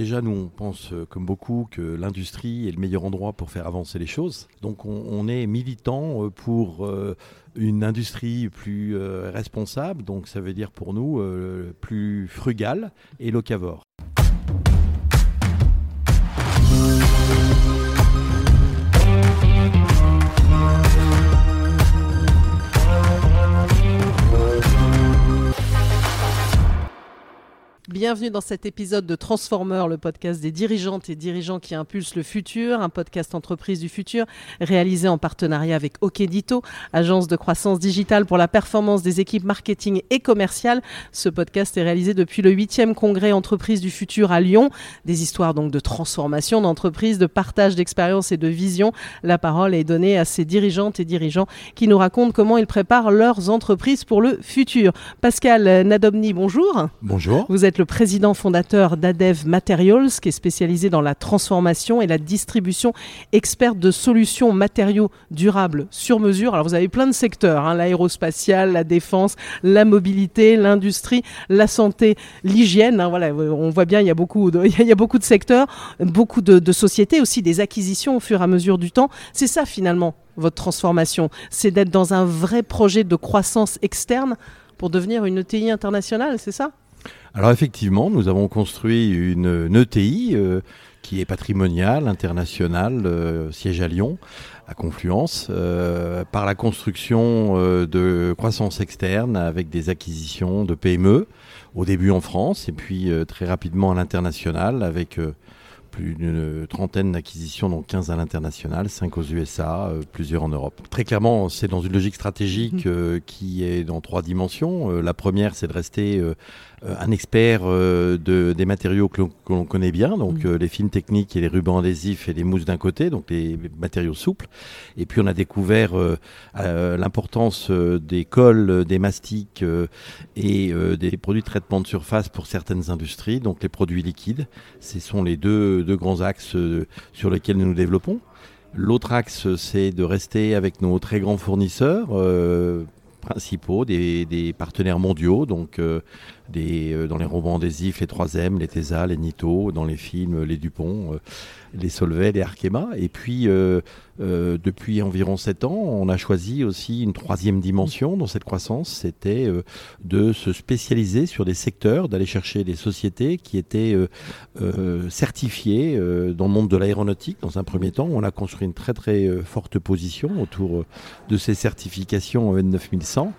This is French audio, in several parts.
déjà, nous, on pense euh, comme beaucoup que l'industrie est le meilleur endroit pour faire avancer les choses. Donc on, est militant euh, pour euh, une industrie plus responsable, donc ça veut dire pour nous plus frugale et locavore. Bienvenue dans cet épisode de Transformer, le podcast des dirigeantes et dirigeants qui impulsent le futur, un podcast entreprise du futur réalisé en partenariat avec Okedito, agence de croissance digitale pour la performance des équipes marketing et commerciales. Ce podcast est réalisé depuis le 8e congrès entreprise du futur à Lyon. Des histoires donc de transformation d'entreprise, de partage d'expérience et de vision. La parole est donnée à ces dirigeantes et dirigeants qui nous racontent comment ils préparent leurs entreprises pour le futur. Pascal Nadobny, bonjour. Bonjour. Vous êtes le président fondateur d'Adev Materials, qui est spécialisé dans la transformation et la distribution experte de solutions matériaux durables sur mesure. Alors vous avez plein de secteurs, hein, l'aérospatial, la défense, la mobilité, l'industrie, la santé, l'hygiène. Hein, voilà, on voit bien, il y a beaucoup de, il y a beaucoup de secteurs, beaucoup de, de sociétés, aussi des acquisitions au fur et à mesure du temps. C'est ça finalement votre transformation, c'est d'être dans un vrai projet de croissance externe pour devenir une ETI internationale, c'est ça? Alors effectivement, nous avons construit une, ETI euh, qui est patrimoniale, internationale, euh, siège à Lyon, à Confluence, euh, par la construction de croissance externe avec des acquisitions de PME, au début en France et puis très rapidement à l'international avec plus d'une trentaine d'acquisitions, donc 15 à l'international, 5 aux USA, euh, plusieurs en Europe. Très clairement, c'est dans une logique stratégique mhm. euh, qui est dans trois dimensions. Euh, la première, c'est de rester un expert de, des matériaux que l'on connaît bien, donc mhm. les films techniques et les rubans adhésifs et les mousses d'un côté, donc les matériaux souples. Et puis on a découvert l'importance des cols, des mastiques et des produits de traitement de surface pour certaines industries, donc les produits liquides. Ce sont les deux grands axes euh, sur lesquels nous nous développons. L'autre axe, c'est de rester avec nos très grands fournisseurs euh, principaux, des, partenaires mondiaux, donc euh, euh, dans les romans des IF, les 3M, les TESA, les NITO, dans les films, les Dupont, euh, les Solvay, les Arkema. Et puis, depuis environ 7 ans, on a choisi aussi une troisième dimension dans cette croissance, c'était de se spécialiser sur des secteurs, d'aller chercher des sociétés qui étaient certifiées dans le monde de l'aéronautique. Dans un premier temps, on a construit une très très forte position autour de ces certifications en N9000 100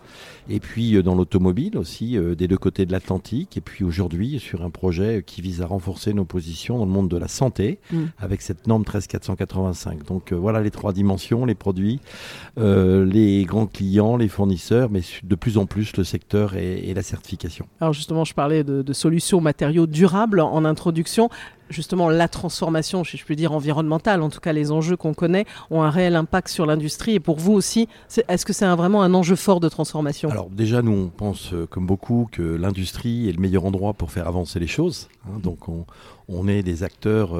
et puis euh, dans l'automobile aussi, euh, des deux côtés de l'Atlantique, et puis aujourd'hui sur un projet qui vise à renforcer nos positions dans le monde de la santé, mm. avec cette norme 13485. Donc euh, voilà les trois dimensions, les produits, les grands clients, les fournisseurs, mais de plus en plus le secteur et, la certification. Alors justement, je parlais de, de solutions matériaux durables en introduction justement la transformation, si je peux dire environnementale, en tout cas les enjeux qu'on connaît, ont un réel impact sur l'industrie. Et pour vous aussi, est-ce que c'est vraiment un enjeu fort de transformation? Alors déjà, nous, on pense euh, comme beaucoup que l'industrie est le meilleur endroit pour faire avancer les choses. Hein. donc on, on est des acteurs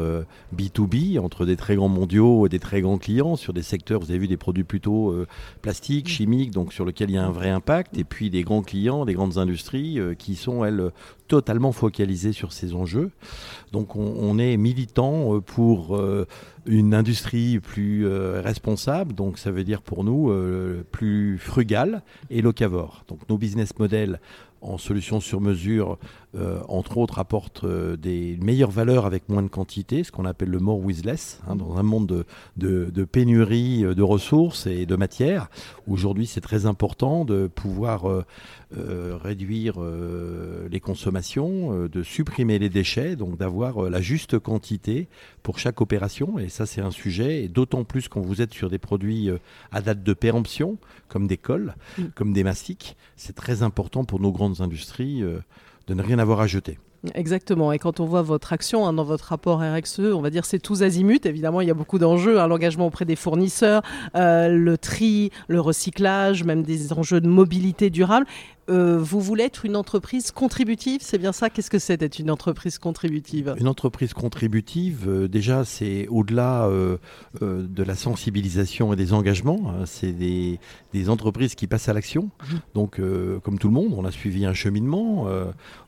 B2B euh, entre des très grands mondiaux et des très grands clients sur des secteurs, vous avez vu des produits plutôt euh, plastiques, chimiques, donc sur lesquels il y a un vrai impact, et puis des grands clients, des grandes industries euh, qui sont, elles, totalement focalisées sur ces enjeux. Donc on, est militant pour une industrie plus responsable, donc ça veut dire pour nous plus frugale et locavore. Donc nos business models en solutions sur mesure, euh, entre autres, apporte euh, des meilleures valeurs avec moins de quantité, ce qu'on appelle le more with less, hein, dans un monde de, pénurie euh, de ressources et de matières. Aujourd'hui, c'est très important de pouvoir réduire les consommations, de supprimer les déchets, donc d'avoir la juste quantité pour chaque opération. Et ça, c'est un sujet, et d'autant plus quand vous êtes sur des produits à date de péremption, comme des cols, mm. comme des mastiques. C'est très important pour nos grandes industries euh, de ne rien avoir à jeter. Exactement. Et quand on voit votre action hein, dans votre rapport RXE, on va dire c'est tous azimuts. Évidemment, il y a beaucoup d'enjeux, hein, l'engagement auprès des fournisseurs, euh, le tri, le recyclage, même des enjeux de mobilité durable. Euh, vous voulez être une entreprise contributive, c'est bien ça? Qu'est-ce que c'est d'être une entreprise contributive? Une entreprise contributive, euh, déjà, c'est au-delà euh, de la sensibilisation et des engagements. Hein, c'est des, entreprises qui passent à l'action. Mmh. Donc, comme tout le monde, on a suivi un cheminement,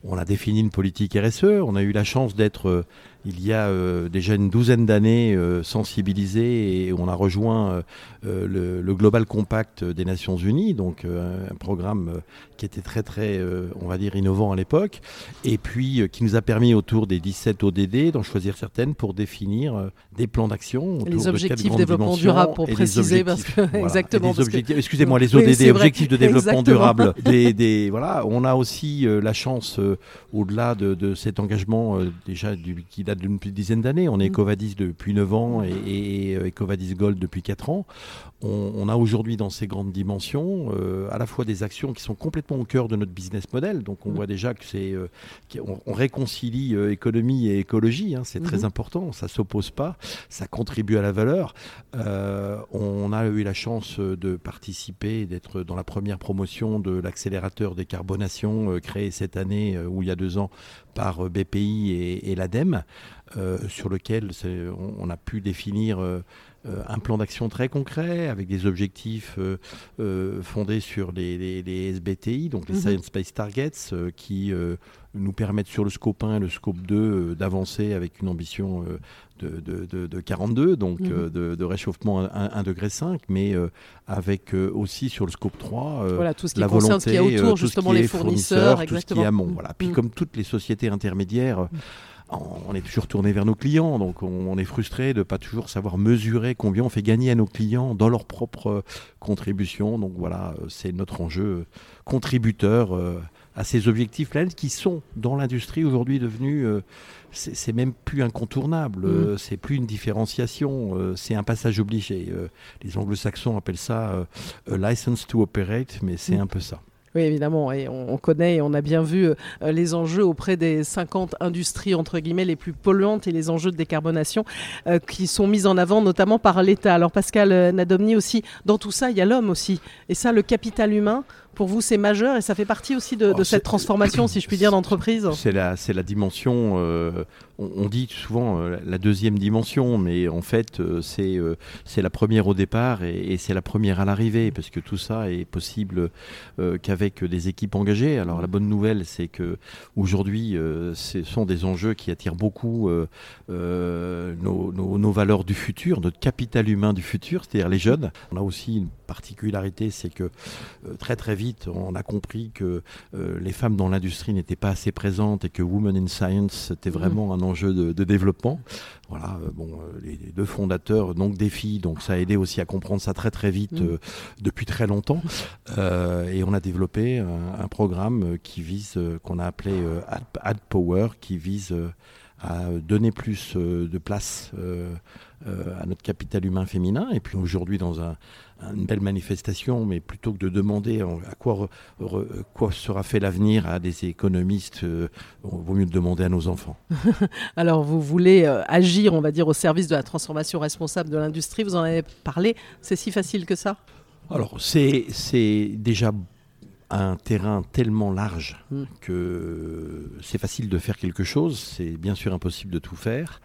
on a défini une politique RSE, on a eu la chance d'être il y a déjà une douzaine d'années sensibilisé et on a rejoint le, le, Global Compact des Nations Unies, donc un programme qui était très très, on va dire, innovant à l'époque, et puis qui nous a permis autour des 17 ODD d'en choisir certaines pour définir des plans d'action. Les objectifs de développement durable, pour préciser, parce que exactement. Excusez-moi, les ODD, objectifs de développement durable. Des, des, voilà, on a aussi la chance, au-delà de, de, cet engagement déjà du, qui date d'une dizaine d'années, on est mm. Ecovadis depuis 9 ans et, et, Ecovadis Gold depuis 4 ans. On, on a aujourd'hui dans ces grandes dimensions à la fois des actions qui sont complètement au cœur de notre business model. Donc on mm. voit déjà que c'est, on, réconcilie économie et écologie. Hein, c'est très mm-hmm. important. Ça s'oppose pas. Ça contribue à la valeur. on a eu la chance de participer, d'être dans la première promotion de l'accélérateur décarbonation créé cette année ou il y a deux ans par BPI et, l'ADEME, sur lequel on, a pu définir un plan d'action très concret avec des objectifs fondés sur les, SBTI, donc les Science Based Targets, qui nous permettent sur le scope 1 et le scope 2 d'avancer avec une ambition de, 42, donc mhm. euh, de, réchauffement 1,5 degré, mais euh, avec euh, aussi sur le scope 3 voilà, tout ce qui la volonté, ce qui autour, justement les fournisseurs, tout ce qui est amont. Voilà. Puis mhm. comme toutes les sociétés intermédiaires, mhm. On est toujours tourné vers nos clients, donc on, est frustré de ne pas toujours savoir mesurer combien on fait gagner à nos clients dans leur propre contribution. Donc voilà, c'est notre enjeu contributeur à ces objectifs-là qui sont dans l'industrie aujourd'hui devenus, euh, c'est même plus incontournable, mm. euh, c'est plus une différenciation, euh, c'est un passage obligé. les anglo-saxons appellent ça license to operate, mais c'est mm. un peu ça. Oui, évidemment, et on, connaît et on a bien vu les enjeux auprès des 50 industries, entre guillemets, les plus polluantes et les enjeux de décarbonation qui sont mis en avant notamment par l'État. Alors Pascal Nadomni aussi, dans tout ça, il y a l'homme aussi. Et ça, le capital humain, pour vous, c'est majeur et ça fait partie aussi de, cette transformation, si je puis dire, d'entreprise? C'est la, la dimension, euh, on, dit souvent euh, la deuxième dimension, mais en fait, euh, c'est la première au départ et, c'est la première à l'arrivée, parce que tout ça est possible qu'avec des équipes engagées. Alors la bonne nouvelle, c'est que aujourd'hui, ce sont des enjeux qui attirent beaucoup nos, nos valeurs du futur, notre capital humain du futur, c'est-à-dire les jeunes. On a aussi une particularité, c'est que très très vite, on a compris que euh, les femmes dans l'industrie n'étaient pas assez présentes et que Women in Science, c'était mm. vraiment un enjeu de, développement. Voilà, euh, bon, euh, les, deux fondateurs, donc des filles, donc ça a aidé aussi à comprendre ça très très vite mm. depuis très longtemps. et on a développé un, programme qui vise, qu'on a appelé Ad, Power, qui vise à donner plus de place à notre capital humain féminin. Et puis aujourd'hui, dans un, une belle manifestation, mais plutôt que de demander à quoi, quoi sera fait l'avenir à des économistes, il euh, vaut mieux demander à nos enfants. Alors, vous voulez euh, agir, on va dire, au service de la transformation responsable de l'industrie. Vous en avez parlé. C'est si facile que ça? Alors, c'est déjà un terrain tellement large mm. que c'est facile de faire quelque chose, c'est bien sûr impossible de tout faire.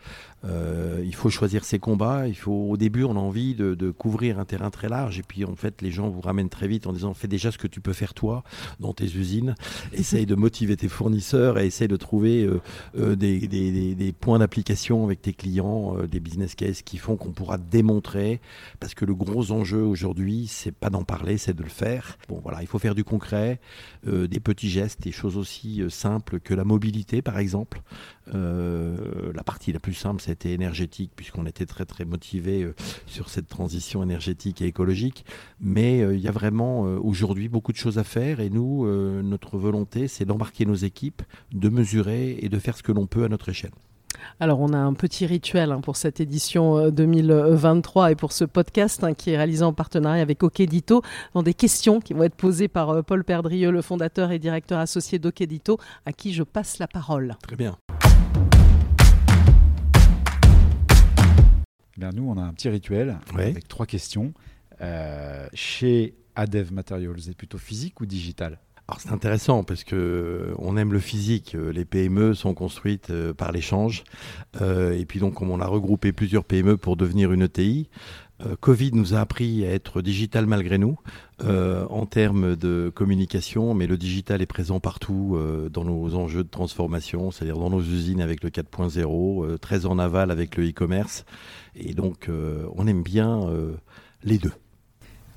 Euh, il faut choisir ses combats. Il faut, au début, on a envie de, couvrir un terrain très large, et puis en fait, les gens vous ramènent très vite en disant fais déjà ce que tu peux faire toi dans tes usines. Essaye de motiver tes fournisseurs et essaye de trouver euh, euh, des, points d'application avec tes clients, des business cases qui font qu'on pourra démontrer. Parce que le gros enjeu aujourd'hui, c'est pas d'en parler, c'est de le faire. Bon, voilà, il faut faire du concret, des petits gestes, des choses aussi simples que la mobilité, par exemple. la partie la plus simple, énergétique, puisqu'on était très très motivé euh, sur cette transition énergétique et écologique. Mais euh, il y a vraiment euh, aujourd'hui beaucoup de choses à faire et nous, notre volonté, c'est d'embarquer nos équipes, de mesurer et de faire ce que l'on peut à notre échelle. Alors, on a un petit rituel hein, pour cette édition 2023 et pour ce podcast hein, qui est réalisé en partenariat avec Okedito, dans des questions qui vont être posées par Paul Perdrieux, le fondateur et directeur associé d'Okedito, à qui je passe la parole. Très bien. Nous, on a un petit rituel avec trois questions. Euh, chez Adev Materials, c'est plutôt physique ou digital? Alors c'est intéressant parce que euh, on aime le physique. Euh, les PME sont construites par l'échange. et puis donc, comme on a regroupé plusieurs PME pour devenir une ETI, Euh, Covid nous a appris à être digital malgré nous euh, en termes de communication, mais le digital est présent partout euh, dans nos enjeux de transformation, c'est-à-dire dans nos usines avec le 4.0, très en aval avec le e-commerce. Et donc, on aime bien les deux.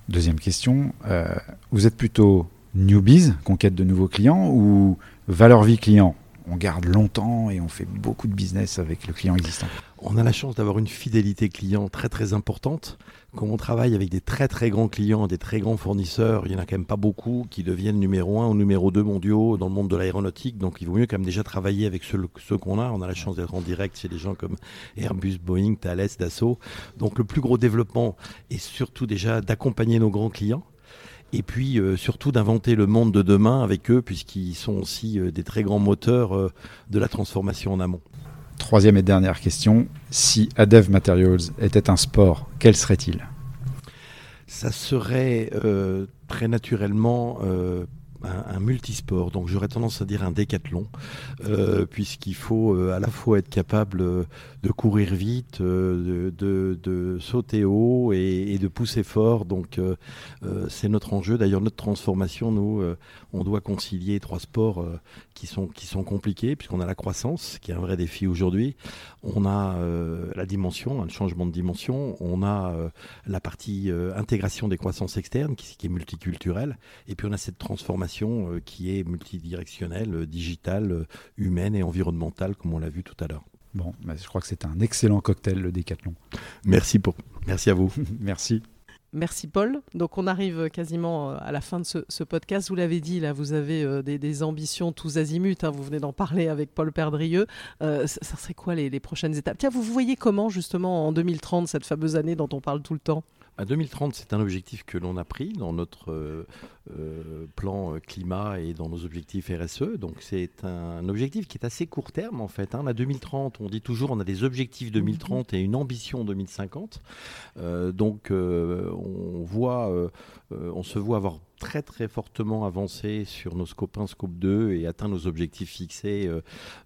Deuxième question, vous êtes plutôt newbies, conquête de nouveaux clients, ou valeur vie client? On garde longtemps et on fait beaucoup de business avec le client existant. On a la chance d'avoir une fidélité client très très importante. Quand on travaille avec des très très grands clients, des très grands fournisseurs, il n'y en a quand même pas beaucoup qui deviennent numéro un ou numéro deux mondiaux dans le monde de l'aéronautique. Donc il vaut mieux quand même déjà travailler avec ceux, ceux qu'on a. On a la chance d'être en direct chez des gens comme Airbus, Boeing, Thales, Dassault. Donc le plus gros développement est surtout déjà d'accompagner nos grands clients et puis euh, surtout d'inventer le monde de demain avec eux, puisqu'ils sont aussi euh, des très grands moteurs euh, de la transformation en amont. Troisième et dernière question, si Adev Materials était un sport, quel serait-il? Ça serait très naturellement un, multisport. Donc j'aurais tendance à dire un décathlon, euh, puisqu'il faut euh, à la fois être capable euh, de courir vite, de, sauter haut et, de pousser fort. Donc c'est notre enjeu. D'ailleurs, notre transformation, nous, on doit concilier trois sports qui, sont, qui sont compliqués, puisqu'on a la croissance, qui est un vrai défi aujourd'hui. On a la dimension, un changement de dimension. On a la partie intégration des croissances externes, qui, qui est multiculturelle. Et puis on a cette transformation euh, qui est multidirectionnelle, euh, digitale, euh, humaine et environnementale, comme on l'a vu tout à l'heure. Bon, bah, je crois que c'est un excellent cocktail, le décathlon. Merci, pour... Merci à vous. Merci. Merci Paul. Donc on arrive quasiment à la fin de ce, podcast. Vous l'avez dit, là, vous avez des, ambitions tous azimuts. Hein. vous venez d'en parler avec Paul Perdrieux. ça, serait quoi les, les, prochaines étapes? Tiens, vous voyez comment justement en 2030, cette fameuse année dont on parle tout le temps? À 2030, c'est un objectif que l'on a pris dans notre euh, euh, plan euh, climat et dans nos objectifs RSE. Donc c'est un objectif qui est assez court terme en fait. Hein. À 2030, on dit toujours on a des objectifs 2030 et une ambition 2050. donc on voit, on se voit avoir très très fortement avancé sur nos 1, scope 2 et atteint nos objectifs fixés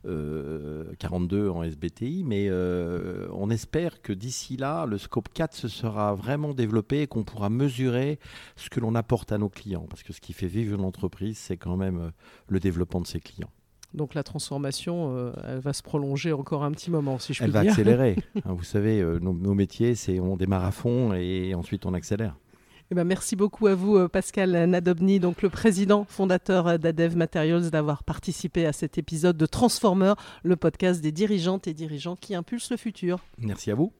42 euh, euh, en SBTI. Mais euh, on espère que d'ici là, le scope 4 se sera vraiment développé et qu'on pourra mesurer ce que l'on apporte à nos clients. Parce que ce qui fait vivre une entreprise, c'est quand même le développement de ses clients. Donc la transformation, elle va se prolonger encore un petit moment, si je puis dire. Elle va accélérer. Hein, vous savez, nos, nos, métiers, c'est on démarre à fond et ensuite on accélère. Eh ben, merci beaucoup à vous, euh, Pascal Nadobny, donc le président fondateur euh, d'Adev Materials, d'avoir participé à cet épisode de Transformer, le podcast des dirigeantes et dirigeants qui impulsent le futur. Merci à vous.